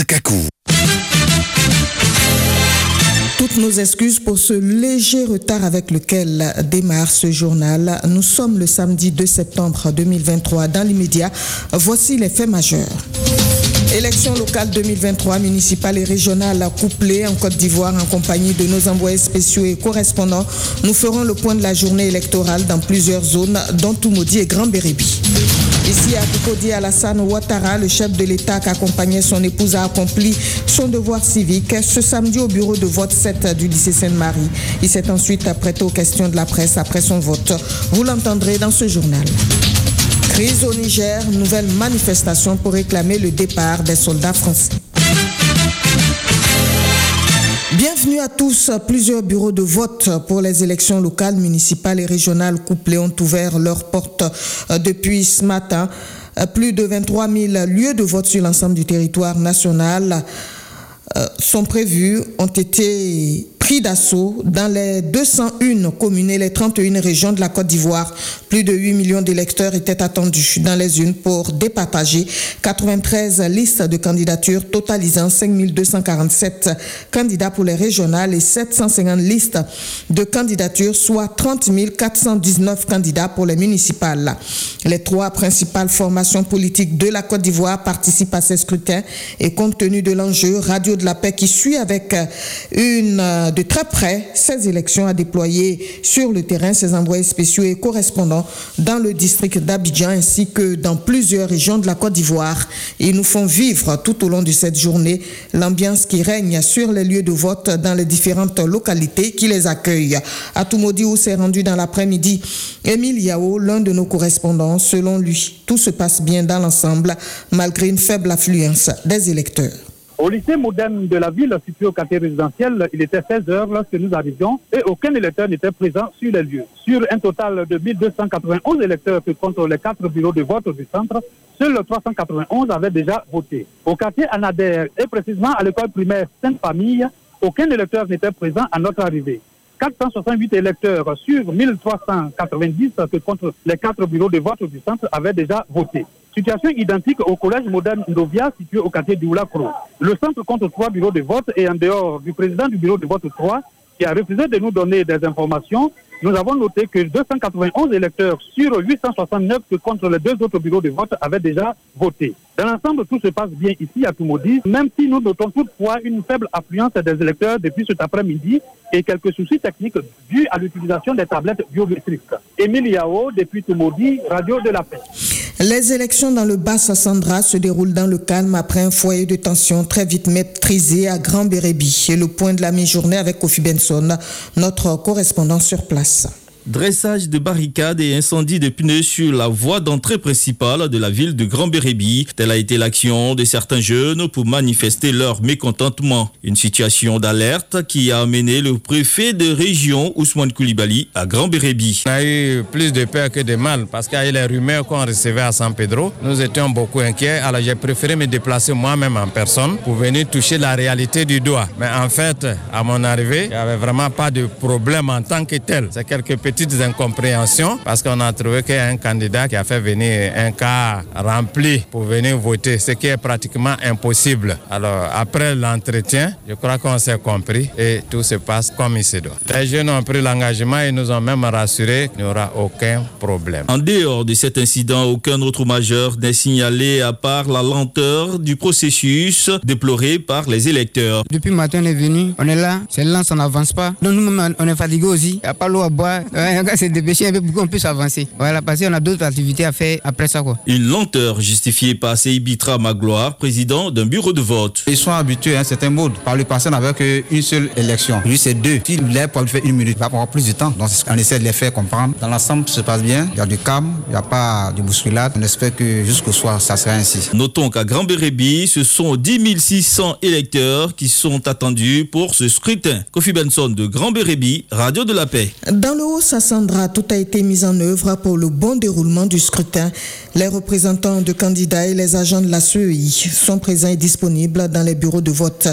journal de 18h. Marthe Kakou. Toutes nos excuses pour ce léger retard avec lequel démarre ce journal. Nous sommes le samedi 2 septembre 2023. Dans l'immédiat, voici les faits majeurs. Élections locales 2023, municipales et régionales couplées en Côte d'Ivoire en compagnie de nos envoyés spéciaux et correspondants. Nous ferons le point de la journée électorale dans plusieurs zones, dont Toumoudi et Grand Bérébi. Ici à Tukodi Alassane Ouattara, le chef de l'État qui accompagnait son épouse a accompli son devoir civique ce samedi au bureau de vote 7 du lycée Sainte-Marie. Il s'est ensuite prêté aux questions de la presse après son vote. Vous l'entendrez dans ce journal. Crise au Niger, nouvelle manifestation pour réclamer le départ des soldats français. Bienvenue à tous. Plusieurs bureaux de vote pour les élections locales, municipales et régionales couplées ont ouvert leurs portes depuis ce matin. Plus de 23 000 lieux de vote sur l'ensemble du territoire national sont prévus, ont été d'assaut dans les 201 communes et les 31 régions de la Côte d'Ivoire. Plus de 8 millions d'électeurs étaient attendus dans les unes pour départager 93 listes de candidatures totalisant 5 247 candidats pour les régionales et 750 listes de candidatures, soit 30 419 candidats pour les municipales. Les trois principales formations politiques de la Côte d'Ivoire participent à ces scrutins et compte tenu de l'enjeu, Radio de la Paix qui suit avec une de très près ces élections à déployer sur le terrain ses envoyés spéciaux et correspondants dans le district d'Abidjan ainsi que dans plusieurs régions de la Côte d'Ivoire. Ils nous font vivre tout au long de cette journée l'ambiance qui règne sur les lieux de vote dans les différentes localités qui les accueillent. Où s'est rendu dans l'après-midi Émile Yao, l'un de nos correspondants, selon lui, tout se passe bien dans l'ensemble malgré une faible affluence des électeurs. Au lycée moderne de la ville, situé au quartier résidentiel, il était 16 heures lorsque nous arrivions et aucun électeur n'était présent sur les lieux. Sur un total de 1291 électeurs que comptent les quatre bureaux de vote du centre, seuls 391 avaient déjà voté. Au quartier Anader et précisément à l'école primaire Sainte-Famille, aucun électeur n'était présent à notre arrivée. 468 électeurs sur 1390 que contre les quatre bureaux de vote du centre avaient déjà voté. Situation identique au collège moderne Indovia situé au quartier d'Oulacro. Le centre compte trois bureaux de vote et en dehors du président du bureau de vote 3 qui a refusé de nous donner des informations, nous avons noté que 291 électeurs sur 869 que contre les deux autres bureaux de vote avaient déjà voté. Dans l'ensemble, tout se passe bien ici à Toumoudi, même si nous notons toutefois une faible affluence des électeurs depuis cet après-midi et quelques soucis techniques dus à l'utilisation des tablettes biométriques. Émile Yao, depuis Toumoudi, Radio de la Paix. Les élections dans le Bas-Sassandra se déroulent dans le calme après un foyer de tension très vite maîtrisé à Grand Bérébi. Et le point de la mi-journée avec Kofi Benson, notre correspondant sur place. Dressage de barricades et incendie de pneus sur la voie d'entrée principale de la ville de Grand Bérébi. Telle a été l'action de certains jeunes pour manifester leur mécontentement. Une situation d'alerte qui a amené le préfet de région Ousmane Koulibaly à Grand Bérébi. On a eu plus de peur que de mal parce qu'il y a eu les rumeurs qu'on recevait à San Pedro. Nous étions beaucoup inquiets. Alors j'ai préféré me déplacer moi-même en personne pour venir toucher la réalité du doigt. Mais en fait, à mon arrivée, il n'y avait vraiment pas de problème en tant que tel. C'est quelques petites incompréhensions parce qu'on a trouvé qu'il y a un candidat qui a fait venir un cas rempli pour venir voter, ce qui est pratiquement impossible. Alors après l'entretien, je crois qu'on s'est compris et tout se passe comme il se doit. Les jeunes ont pris l'engagement et nous ont même rassuré qu'il n'y aura aucun problème. En dehors de cet incident, aucun autre majeur n'est signalé à part la lenteur du processus déploré par les électeurs. Depuis matin, on est venu, on est là, c'est lent, ça n'avance pas. Donc nous-mêmes, on est fatigué aussi. Il n'y a pas l'eau à boire. Ouais, on va se dépêcher un peu pour qu'on puisse avancer. Voilà, parce qu'on a d'autres activités à faire après ça. Quoi. Une lenteur justifiée par Seibitra Magloire, président d'un bureau de vote. Ils sont habitués à un certain mode. Par le passé, on n'avait qu'une seule élection. Lui, c'est deux. S'il est pour lui faire une minute, il va avoir plus de temps. Donc, on essaie de les faire comprendre. Dans l'ensemble, ça se passe bien. Il y a du calme, il n'y a pas de bousculade. On espère que jusqu'au soir, ça sera ainsi. Notons qu'à Grand Bérébi, ce sont 10 600 électeurs qui sont attendus pour ce scrutin. Kofi Benson de Grand Bérébi, Radio de la Paix. Dans le haut Sassandra, tout a été mis en œuvre pour le bon déroulement du scrutin. Les représentants de candidats et les agents de la CEI sont présents et disponibles dans les bureaux de vote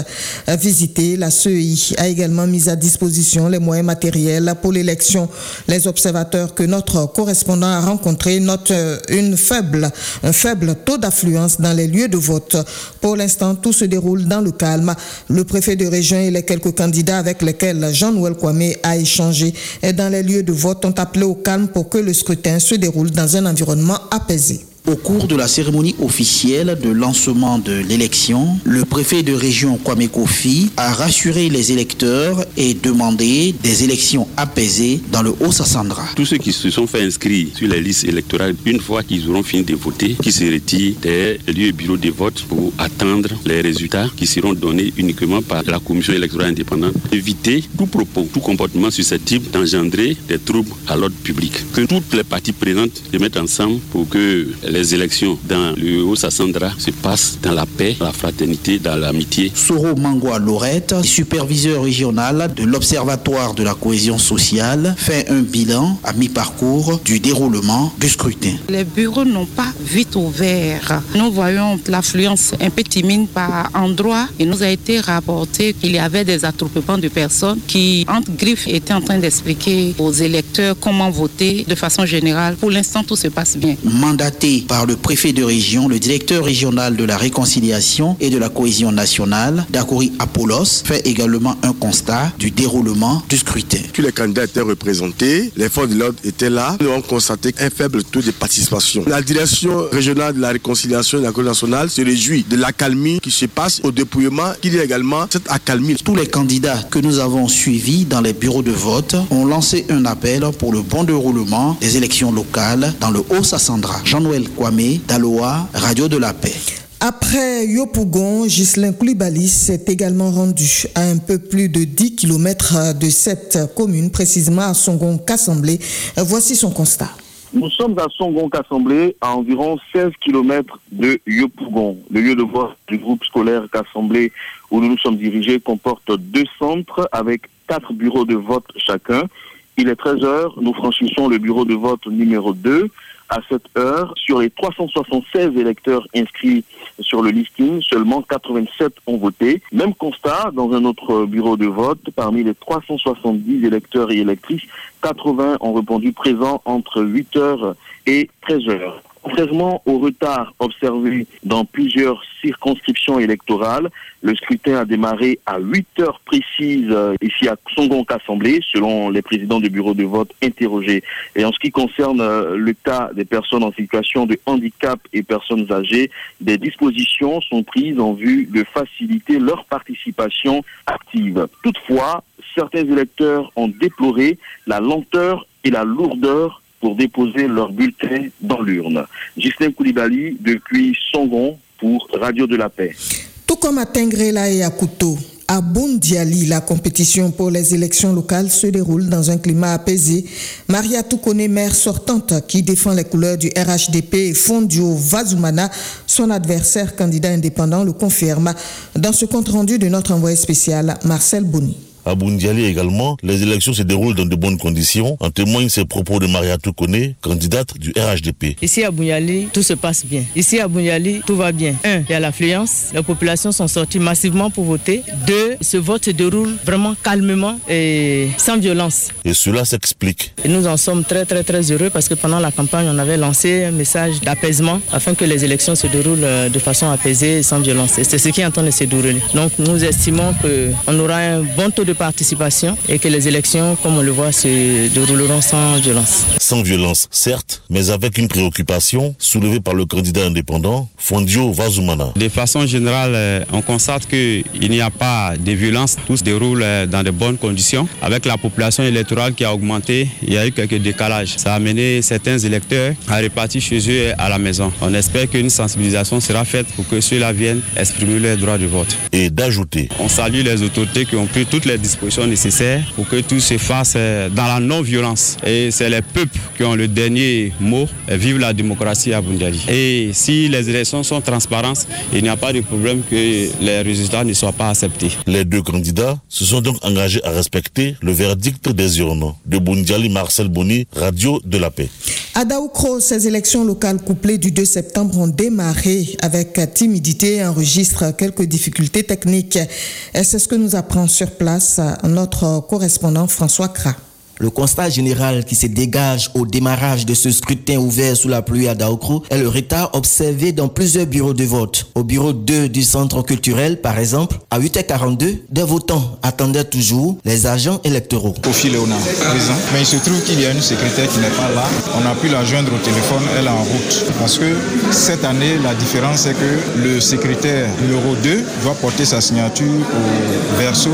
visités. La CEI a également mis à disposition les moyens matériels pour l'élection. Les observateurs que notre correspondant a rencontrés notent une faible, un faible taux d'affluence dans les lieux de vote. Pour l'instant, tout se déroule dans le calme. Le préfet de région et les quelques candidats avec lesquels Jean-Noël Kwame a échangé dans les lieux de vote ont appelé au calme pour que le scrutin se déroule dans un environnement apaisé. Au cours de la cérémonie officielle de lancement de l'élection, le préfet de région Kwame Kofi a rassuré les électeurs et demandé des élections apaisées dans le Haut-Sassandra. Tous ceux qui se sont fait inscrire sur les listes électorales, une fois qu'ils auront fini de voter, qui se retirent des lieux et bureaux de vote pour attendre les résultats qui seront donnés uniquement par la commission électorale indépendante. Éviter tout propos, tout comportement susceptible d'engendrer des troubles à l'ordre public. Que toutes les parties présentes se mettent ensemble pour que les élections dans le Haut-Sassandra se passent dans la paix, la fraternité, dans l'amitié. Soro Mangwa Lorette, superviseur régional de l'Observatoire de la cohésion sociale, fait un bilan à mi-parcours du déroulement du scrutin. Les bureaux n'ont pas vite ouvert. Nous voyons l'affluence un peu timide par endroit. Il nous a été rapporté qu'il y avait des attroupements de personnes qui, entre griffes, étaient en train d'expliquer aux électeurs comment voter de façon générale. Pour l'instant, tout se passe bien. Mandaté par le préfet de région, le directeur régional de la réconciliation et de la cohésion nationale, Dakori Apollos, fait également un constat du déroulement du scrutin. Tous les candidats étaient représentés, les forces de l'ordre étaient là. Nous avons constaté un faible taux de participation. La direction régionale de la réconciliation et de la cohésion nationale se réjouit de l'accalmie qui se passe au dépouillement, qu'il y a également cette accalmie. Tous les candidats que nous avons suivis dans les bureaux de vote ont lancé un appel pour le bon déroulement des élections locales dans le Haut-Sassandra. Jean-Noël Kwame, Daloa, Radio de la Paix. Après Yopougon, Ghislain Koulibaly s'est également rendu à un peu plus de 10 km de cette commune, précisément à Songon-Cassemblé. Voici son constat. Nous sommes à Songon-Cassemblé, à environ 16 km de Yopougon. Le lieu de vote du groupe scolaire Cassemblé où nous nous sommes dirigés comporte deux centres avec quatre bureaux de vote chacun. Il est 13 heures, nous franchissons le bureau de vote numéro 2 à cette heure, sur les 376 électeurs inscrits sur le listing, seulement 87 ont voté. Même constat dans un autre bureau de vote, parmi les 370 électeurs et électrices, 80 ont répondu présent entre 8 heures et 13 heures. Contrairement au retard observé dans plusieurs circonscriptions électorales, le scrutin a démarré à 8 heures précises ici à Songon-Assemblée, selon les présidents du bureau de vote interrogés. Et en ce qui concerne le cas des personnes en situation de handicap et personnes âgées, des dispositions sont prises en vue de faciliter leur participation active. Toutefois, certains électeurs ont déploré la lenteur et la lourdeur pour déposer leur bulletin dans l'urne. Ghislain Koulibaly, depuis Songon, pour Radio de la Paix. Tout comme à Tengrela et à Kouto, à Bundiali, la compétition pour les élections locales se déroule dans un climat apaisé. Maria Toukone, maire sortante qui défend les couleurs du RHDP et Fondio Vazumana, son adversaire candidat indépendant, le confirme dans ce compte rendu de notre envoyé spécial Marcel Boni. À Bundiali également, les élections se déroulent dans de bonnes conditions. En témoignent ces propos de Maria Toukone, candidate du RHDP. Ici à Bundiali, tout se passe bien. Ici à Bundiali, tout va bien. Un, il y a l'affluence. Les populations sont sorties massivement pour voter. Deux, ce vote se déroule vraiment calmement et sans violence. Et cela s'explique. Et nous en sommes très très très heureux parce que pendant la campagne, on avait lancé un message d'apaisement afin que les élections se déroulent de façon apaisée et sans violence. Et c'est ce qui est en train de se dérouler. Donc nous estimons qu'on aura un bon taux de participation et que les élections, comme on le voit, se dérouleront sans violence. Sans violence, certes, mais avec une préoccupation soulevée par le candidat indépendant, Fondio Vazumana. De façon générale, on constate qu'il n'y a pas de violence. Tout se déroule dans de bonnes conditions. Avec la population électorale qui a augmenté, il y a eu quelques décalages. Ça a amené certains électeurs à repartir chez eux à la maison. On espère qu'une sensibilisation sera faite pour que ceux-là viennent exprimer leur droit de vote. Et d'ajouter. On salue les autorités qui ont pris toutes les dispositions nécessaires pour que tout se fasse euh, dans la non-violence. Et c'est les peuples qui ont le dernier mot. Vive la démocratie à Bundiali. Et si les élections sont transparentes, il n'y a pas de problème que les résultats ne soient pas acceptés. Les deux candidats se sont donc engagés à respecter le verdict des urnes. De Bundiali, Marcel Boni, Radio de la Paix. À Daoukro, ces élections locales couplées du 2 septembre ont démarré avec timidité et enregistrent quelques difficultés techniques. C'est ce que nous apprend sur place notre correspondant François Kra. Le constat général qui se dégage au démarrage de ce scrutin ouvert sous la pluie à Daokro est le retard observé dans plusieurs bureaux de vote. Au bureau 2 du centre culturel, par exemple, à 8h42, des votants attendaient toujours les agents électoraux. Kofi Léonard, présent. Mais il se trouve qu'il y a une secrétaire qui n'est pas là. On a pu la joindre au téléphone, elle est en route. Parce que cette année, la différence est que le secrétaire numéro 2 doit porter sa signature au verso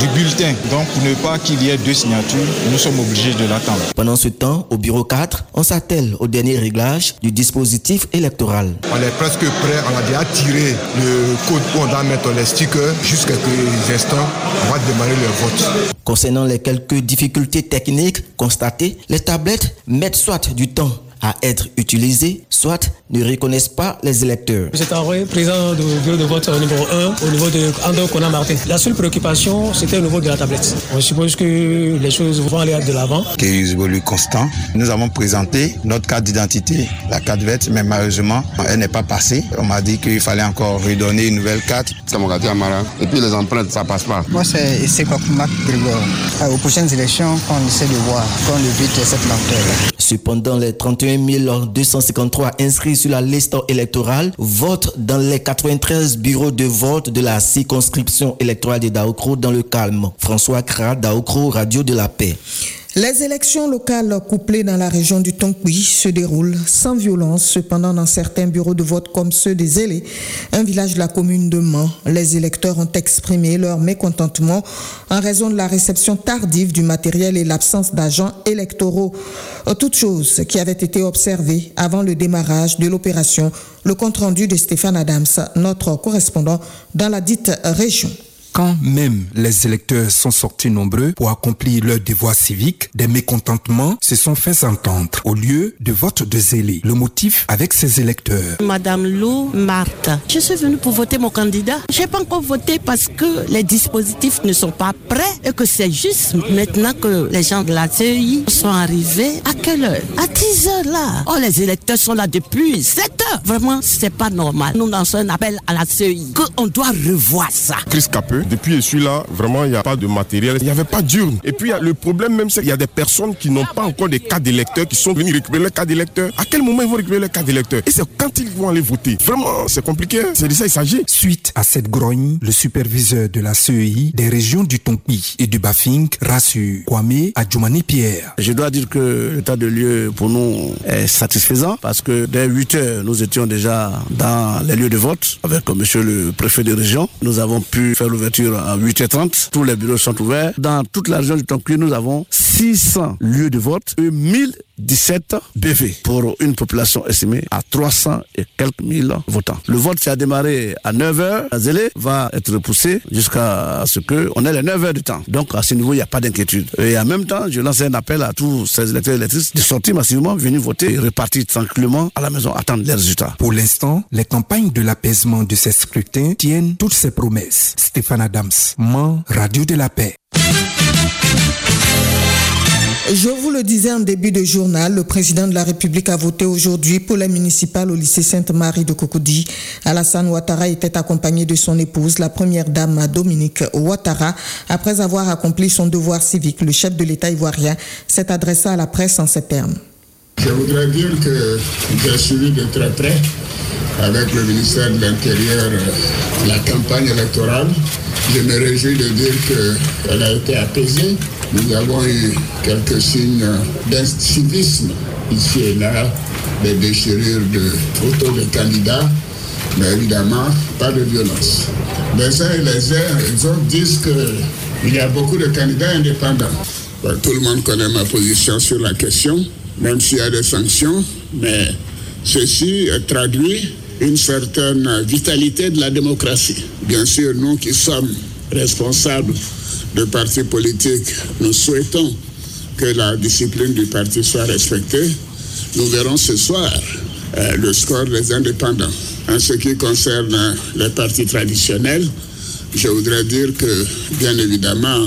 du bulletin. Donc pour ne pas qu'il y ait deux signatures, nous sommes obligés de l'attendre. Pendant ce temps, au bureau 4, on s'attelle au dernier réglage du dispositif électoral. On est presque prêt, on a déjà tiré le code où on doit mettre les stickers. Jusqu'à quelques instants, on va démarrer le vote. Concernant les quelques difficultés techniques constatées, les tablettes mettent soit du temps à être utilisées, soit ne reconnaissent pas les électeurs. J'étais envoyé président du bureau de vote numéro 1 au niveau de Andor Kona Martin. La seule préoccupation, c'était au niveau de la tablette. On suppose que les choses vont aller de l'avant. Kézibolu Constant, nous avons présenté notre carte d'identité, la carte verte, mais malheureusement, elle n'est pas passée. On m'a dit qu'il fallait encore redonner une nouvelle carte. Amara. Et puis les empreintes, ça passe pas. Moi, c'est Sekokmak Grigor. Aux prochaines élections, on essaie de voir, qu'on évite cette lenteur. Cependant, les 31 253 inscrits sur la liste électorale votent dans les 93 bureaux de vote de la circonscription électorale de Daokro dans le calme. François Kra, Daokro, Radio de la Paix. Les élections locales couplées dans la région du Tonkui se déroulent sans violence. Cependant, dans certains bureaux de vote comme ceux des Zélé, un village de la commune de Mans, les électeurs ont exprimé leur mécontentement en raison de la réception tardive du matériel et l'absence d'agents électoraux. Toutes choses qui avaient été observées avant le démarrage de l'opération. Le compte-rendu de Stéphane Adams, notre correspondant dans la dite région. Quand même les électeurs sont sortis nombreux pour accomplir leur devoir civique, des mécontentements se sont fait entendre au lieu de vote de zélé. Le motif avec ces électeurs. Madame Lou Martha, je suis venue pour voter mon candidat. Je n'ai pas encore voté parce que les dispositifs ne sont pas prêts et que c'est juste maintenant que les gens de la CEI sont arrivés. À quelle heure? À 10 heures là. Oh, les électeurs sont là depuis 7 heures. Vraiment, c'est pas normal. Nous lançons un appel à la CEI qu'on doit revoir ça. Chris Capeux, depuis je suis là, vraiment, il n'y a pas de matériel. Il n'y avait pas d'urne. Et puis, le problème même, c'est qu'il y a des personnes qui n'ont pas encore des cartes d'électeurs, qui sont venus récupérer leurs cartes d'électeurs. À quel moment ils vont récupérer leurs cartes d'électeurs? Et c'est quand ils vont aller voter. Vraiment, c'est compliqué. C'est de ça qu'il s'agit. Suite à cette grogne, le superviseur de la CEI des régions du Tonki et du Bafing rassure Kwame Adjoumani Pierre. Je dois dire que l'état de lieu pour nous est satisfaisant parce que dès 8 heures, nous étions déjà dans les lieux de vote avec monsieur le préfet de région. Nous avons pu faire l'ouverture à 8h30. Tous les bureaux sont ouverts. Dans toute la région du Tonki, nous avons 600 lieux de vote et 1017 BV pour une population estimée à 300 et quelques mille votants. Le vote qui a démarré à 9h, la Zélé va être repoussé jusqu'à ce qu'on ait les 9 h du temps. Donc à ce niveau, il n'y a pas d'inquiétude. Et en même temps, je lance un appel à tous ces électeurs et électrices de sortir massivement, venir voter et repartir tranquillement à la maison, attendre les résultats. Pour l'instant, les campagnes de l'apaisement de ces scrutins tiennent toutes ces promesses. Stéphane Adams, Man, Radio de la Paix. Je vous le disais en début de journal, le président de la République a voté aujourd'hui pour les municipales au lycée Sainte-Marie de Cocody. Alassane Ouattara était accompagné de son épouse, la première dame Dominique Ouattara. Après avoir accompli son devoir civique, le chef de l'État ivoirien s'est adressé à la presse en ces termes. Je voudrais dire que j'ai suivi de très près avec le ministère de l'Intérieur la campagne électorale. Je me réjouis de dire qu'elle a été apaisée. Nous avons eu quelques signes d'incivisme ici et là, des déchirures de photos de candidats, mais évidemment pas de violence. Les uns et les uns, disent qu'il y a beaucoup de candidats indépendants. tout le monde connaît ma position sur la question, même s'il y a des sanctions, mais ceci traduit une certaine vitalité de la démocratie. Bien sûr, nous qui sommes responsables de partis politiques, nous souhaitons que la discipline du parti soit respectée. Nous verrons ce soir euh, le score des indépendants. En ce qui concerne les partis traditionnels, je voudrais dire que, bien évidemment,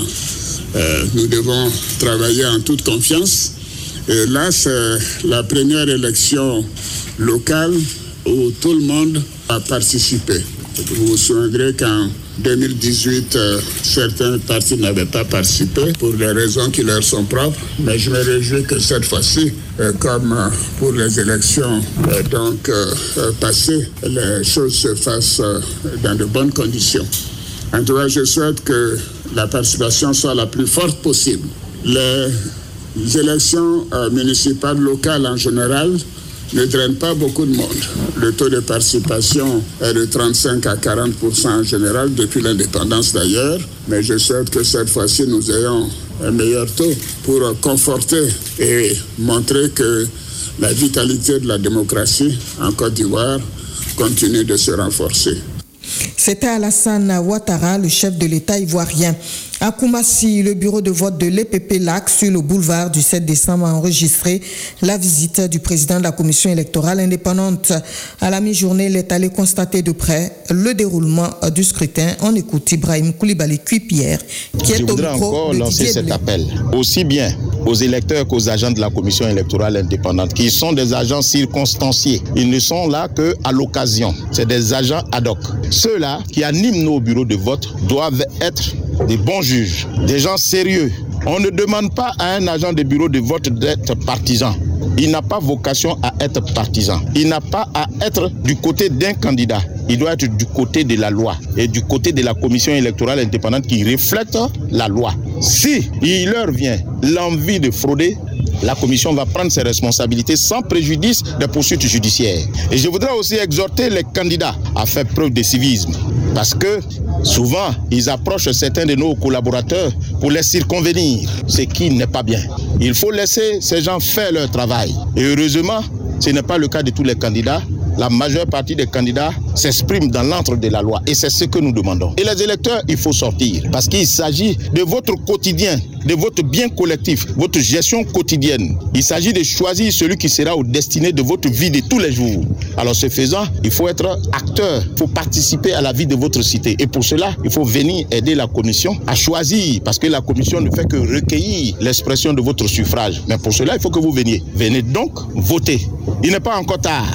euh, nous devons travailler en toute confiance. Et là, c'est la première élection locale où tout le monde a participé. Vous vous souviendrez qu'en 2018, euh, certains partis n'avaient pas participé pour des raisons qui leur sont propres, mais je me réjouis que cette fois-ci, euh, comme euh, pour les élections donc passées, les choses se fassent dans de bonnes conditions. En tout cas, je souhaite que la participation soit la plus forte possible. Les élections municipales locales en général ne draine pas beaucoup de monde. Le taux de participation est de 35 à 40% en général depuis l'indépendance d'ailleurs, mais je souhaite que cette fois-ci nous ayons un meilleur taux pour conforter et montrer que la vitalité de la démocratie en Côte d'Ivoire continue de se renforcer. C'était Alassane Ouattara, le chef de l'État ivoirien. À Koumassi, le bureau de vote de l'EPP LAC sur le boulevard du 7 décembre a enregistré la visite du président de la commission électorale indépendante. À la mi-journée, il est allé constater de près le déroulement du scrutin. On écoute Ibrahim Koulibaly Cuipière, qui est Je voudrais encore lancer cet appel, aussi bien aux électeurs qu'aux agents de la commission électorale indépendante, qui sont des agents circonstanciés. Ils ne sont là qu'à l'occasion. C'est des agents ad hoc. Ceux-là qui animent nos bureaux de vote doivent être des bons juges, des gens sérieux. On ne demande pas à un agent de bureau de vote d'être partisan. Il n'a pas vocation à être partisan. Il n'a pas à être du côté d'un candidat. Il doit être du côté de la loi et du côté de la commission électorale indépendante qui reflète la loi. Si il leur vient l'envie de frauder, la commission va prendre ses responsabilités sans préjudice des poursuites judiciaires. Et je voudrais aussi exhorter les candidats à faire preuve de civisme. Parce que souvent, ils approchent certains de nos collaborateurs pour les circonvenir, ce qui n'est pas bien. Il faut laisser ces gens faire leur travail. Et heureusement, ce n'est pas le cas de tous les candidats la majeure partie des candidats s'expriment dans l'entre de la loi. Et c'est ce que nous demandons. Et les électeurs, il faut sortir. Parce qu'il s'agit de votre quotidien, de votre bien collectif, votre gestion quotidienne. Il s'agit de choisir celui qui sera au destiné de votre vie de tous les jours. Alors ce faisant, il faut être acteur, il faut participer à la vie de votre cité. Et pour cela, il faut venir aider la commission à choisir. Parce que la commission ne fait que recueillir l'expression de votre suffrage. Mais pour cela, il faut que vous veniez. Venez donc voter. Il n'est pas encore tard.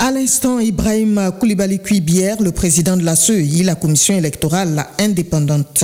À l'instant, Ibrahim Koulibaly Cuibière, le président de la CEI, la commission électorale indépendante.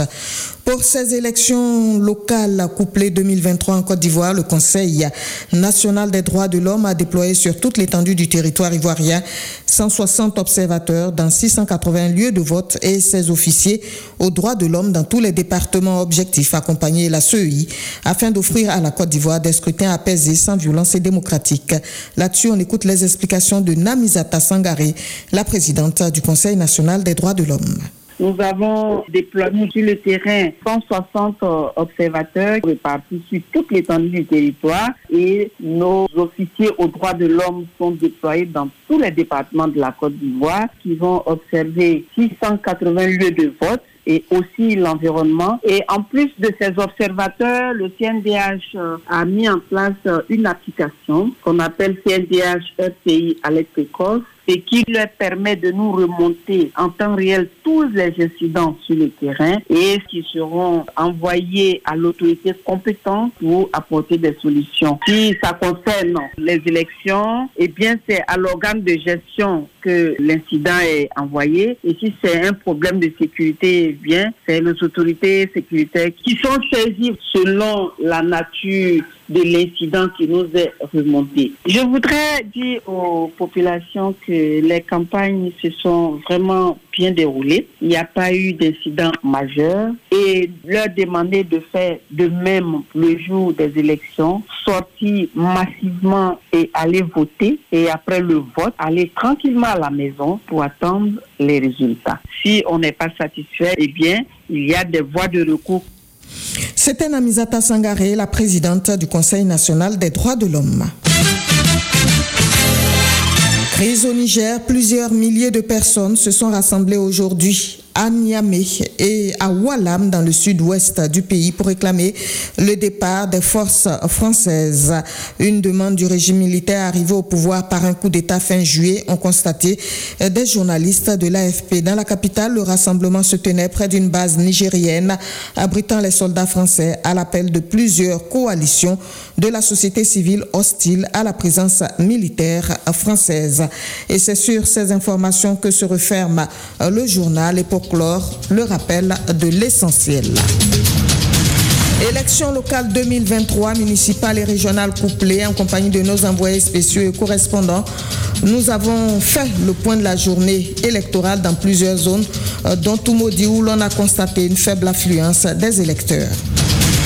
Pour ces élections locales couplées 2023 en Côte d'Ivoire, le Conseil national des droits de l'homme a déployé sur toute l'étendue du territoire ivoirien 160 observateurs dans 680 lieux de vote et 16 officiers aux droits de l'homme dans tous les départements objectifs accompagnés la CEI afin d'offrir à la Côte d'Ivoire des scrutins apaisés sans violence et démocratiques. Là-dessus, on écoute les explications de Namizata Sangare, la présidente du Conseil national des droits de l'homme. Nous avons déployé sur le terrain 160 observateurs répartis sur toute l'étendue du territoire et nos officiers aux droits de l'homme sont déployés dans tous les départements de la Côte d'Ivoire qui vont observer 680 lieux de vote et aussi l'environnement. Et en plus de ces observateurs, le CNDH a mis en place une application qu'on appelle CNDH RTI Alerte précoce et qui leur permet de nous remonter en temps réel tous les incidents sur le terrain et qui seront envoyés à l'autorité compétente pour apporter des solutions. Si ça concerne les élections, eh bien c'est à l'organe de gestion que l'incident est envoyé. Et si c'est un problème de sécurité, eh bien c'est les autorités sécuritaires qui sont saisies selon la nature de l'incident qui nous est remonté. Je voudrais dire aux populations que les campagnes se sont vraiment bien déroulées. Il n'y a pas eu d'incident majeur et leur demander de faire de même le jour des élections, sortir massivement et aller voter et après le vote, aller tranquillement à la maison pour attendre les résultats. Si on n'est pas satisfait, eh bien, il y a des voies de recours c'était Namizata Sangare, la présidente du Conseil national des droits de l'homme. Crise au Niger, plusieurs milliers de personnes se sont rassemblées aujourd'hui à Niamey et à Wallam dans le sud-ouest du pays pour réclamer le départ des forces françaises. Une demande du régime militaire arrivé au pouvoir par un coup d'État fin juillet ont constaté des journalistes de l'AFP. Dans la capitale, le rassemblement se tenait près d'une base nigérienne abritant les soldats français à l'appel de plusieurs coalitions de la société civile hostile à la présence militaire française. Et c'est sur ces informations que se referme le journal le rappel de l'essentiel. Élections locales 2023, municipales et régionales couplées en compagnie de nos envoyés spéciaux et correspondants. Nous avons fait le point de la journée électorale dans plusieurs zones, dont Toumodi où l'on a constaté une faible affluence des électeurs.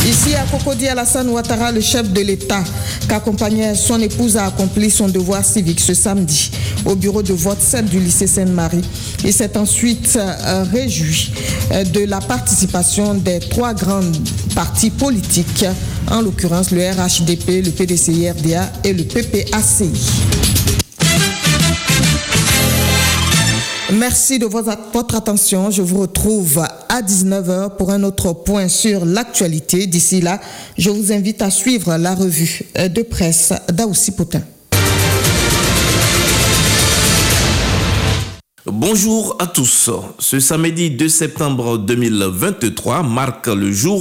Ici à Cocody, Alassane Ouattara, le chef de l'État, qu'accompagnait son épouse, a accompli son devoir civique ce samedi au bureau de vote 7 du lycée Sainte-Marie. Il s'est ensuite euh, réjoui euh, de la participation des trois grands partis politiques, en l'occurrence le RHDP, le PDCI-RDA et le PPACI. Merci de votre attention. Je vous retrouve à 19h pour un autre point sur l'actualité. D'ici là, je vous invite à suivre la revue de presse d'Aoussi Potin. Bonjour à tous. Ce samedi 2 septembre 2023 marque le jour